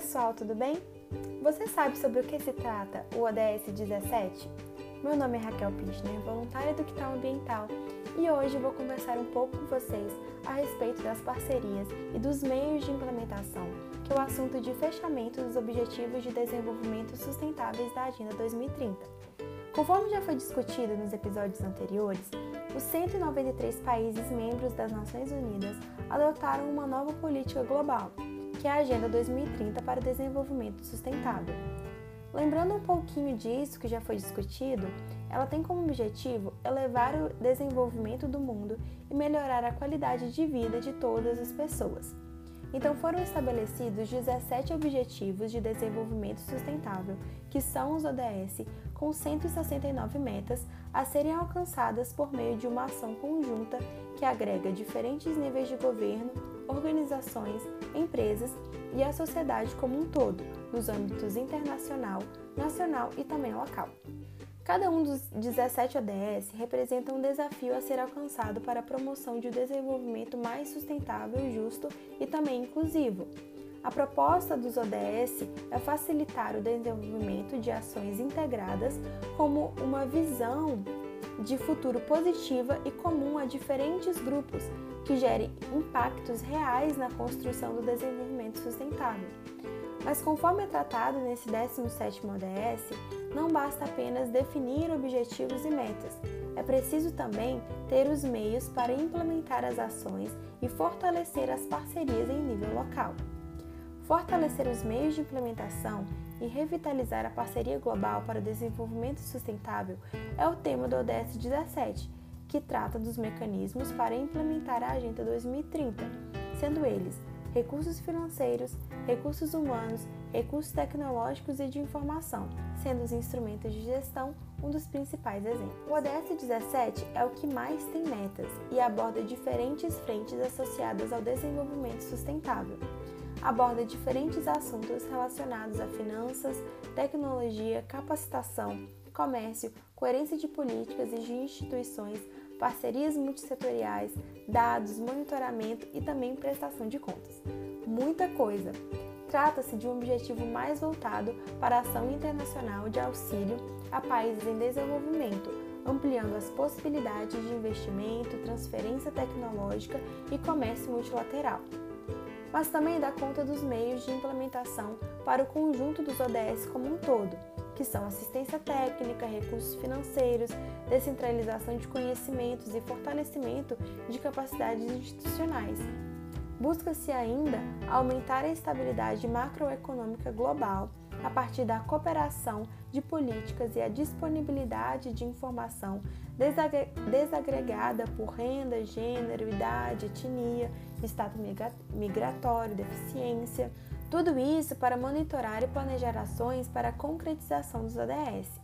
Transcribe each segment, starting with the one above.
pessoal, tudo bem? Você sabe sobre o que se trata o ODS 17? Meu nome é Raquel Pichner, voluntária do Quital Ambiental, e hoje vou conversar um pouco com vocês a respeito das parcerias e dos meios de implementação, que é o assunto de fechamento dos Objetivos de Desenvolvimento Sustentáveis da Agenda 2030. Conforme já foi discutido nos episódios anteriores, os 193 países membros das Nações Unidas adotaram uma nova política global, que é a Agenda 2030 para o Desenvolvimento Sustentável. Lembrando um pouquinho disso que já foi discutido, ela tem como objetivo elevar o desenvolvimento do mundo e melhorar a qualidade de vida de todas as pessoas. Então foram estabelecidos 17 Objetivos de Desenvolvimento Sustentável, que são os ODS, com 169 metas a serem alcançadas por meio de uma ação conjunta que agrega diferentes níveis de governo, organizações, empresas e a sociedade como um todo, nos âmbitos internacional, nacional e também local. Cada um dos 17 ODS representa um desafio a ser alcançado para a promoção de um desenvolvimento mais sustentável, justo e também inclusivo. A proposta dos ODS é facilitar o desenvolvimento de ações integradas como uma visão de futuro positiva e comum a diferentes grupos, que gere impactos reais na construção do desenvolvimento sustentável. Mas conforme é tratado nesse 17º ODS, não basta apenas definir objetivos e metas, é preciso também ter os meios para implementar as ações e fortalecer as parcerias em nível local. Fortalecer os meios de implementação e revitalizar a parceria global para o desenvolvimento sustentável é o tema do ODS 17, que trata dos mecanismos para implementar a Agenda 2030, sendo eles recursos financeiros, recursos humanos, recursos tecnológicos e de informação, sendo os instrumentos de gestão um dos principais exemplos. O ODS 17 é o que mais tem metas e aborda diferentes frentes associadas ao desenvolvimento sustentável. Aborda diferentes assuntos relacionados a finanças, tecnologia, capacitação, comércio, coerência de políticas e de instituições, parcerias multissetoriais, dados, monitoramento e também prestação de contas. Muita coisa! Trata-se de um objetivo mais voltado para a ação internacional de auxílio a países em desenvolvimento, ampliando as possibilidades de investimento, transferência tecnológica e comércio multilateral. Mas também dá conta dos meios de implementação para o conjunto dos ODS como um todo, que são assistência técnica, recursos financeiros, descentralização de conhecimentos e fortalecimento de capacidades institucionais. Busca-se ainda aumentar a estabilidade macroeconômica global a partir da cooperação de políticas e a disponibilidade de informação desagregada por renda, gênero, idade, etnia, estado migratório, deficiência, tudo isso para monitorar e planejar ações para a concretização dos ODS.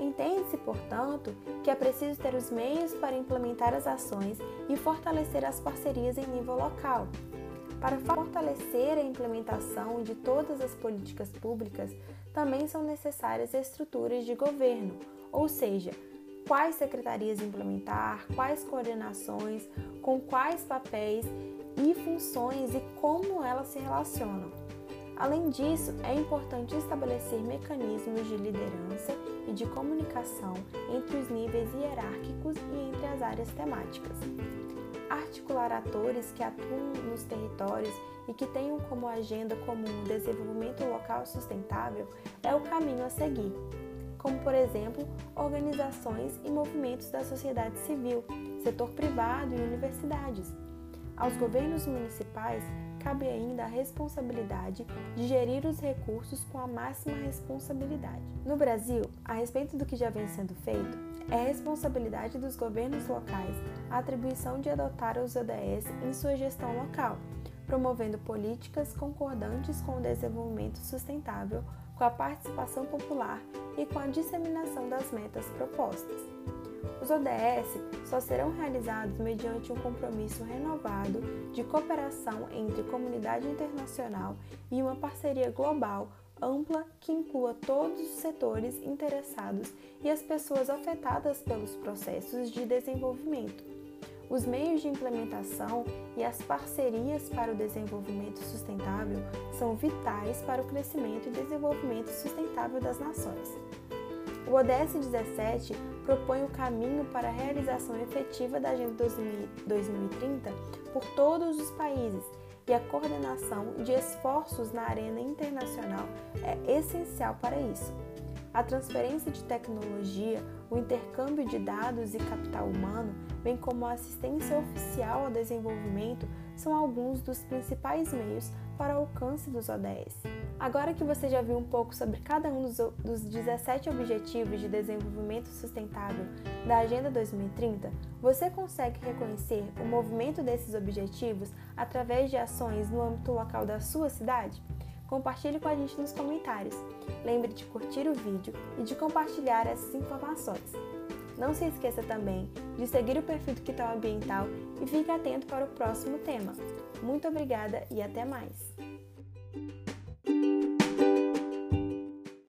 Entende-se, portanto, que é preciso ter os meios para implementar as ações e fortalecer as parcerias em nível local. Para fortalecer a implementação de todas as políticas públicas, também são necessárias estruturas de governo, ou seja, quais secretarias implementar, quais coordenações, com quais papéis e funções e como elas se relacionam. Além disso, é importante estabelecer mecanismos de liderança e de comunicação entre os níveis hierárquicos e entre as áreas temáticas. Articular atores que atuam nos territórios e que tenham como agenda comum o desenvolvimento local sustentável é o caminho a seguir, como, por exemplo, organizações e movimentos da sociedade civil, setor privado e universidades aos governos municipais cabe ainda a responsabilidade de gerir os recursos com a máxima responsabilidade. No Brasil, a respeito do que já vem sendo feito, é responsabilidade dos governos locais a atribuição de adotar os ODS em sua gestão local, promovendo políticas concordantes com o desenvolvimento sustentável, com a participação popular e com a disseminação das metas propostas. Os ODS só serão realizados mediante um compromisso renovado de cooperação entre comunidade internacional e uma parceria global ampla que inclua todos os setores interessados e as pessoas afetadas pelos processos de desenvolvimento. Os meios de implementação e as parcerias para o desenvolvimento sustentável são vitais para o crescimento e desenvolvimento sustentável das nações. O ODS 17 propõe o caminho para a realização efetiva da Agenda 2030 por todos os países e a coordenação de esforços na arena internacional é essencial para isso. A transferência de tecnologia, o intercâmbio de dados e capital humano, bem como a assistência oficial ao desenvolvimento, são alguns dos principais meios para o alcance dos ODS. Agora que você já viu um pouco sobre cada um dos, dos 17 Objetivos de Desenvolvimento Sustentável da Agenda 2030, você consegue reconhecer o movimento desses objetivos através de ações no âmbito local da sua cidade? Compartilhe com a gente nos comentários. Lembre de curtir o vídeo e de compartilhar essas informações. Não se esqueça também de seguir o perfil do Quital Ambiental e fique atento para o próximo tema. Muito obrigada e até mais!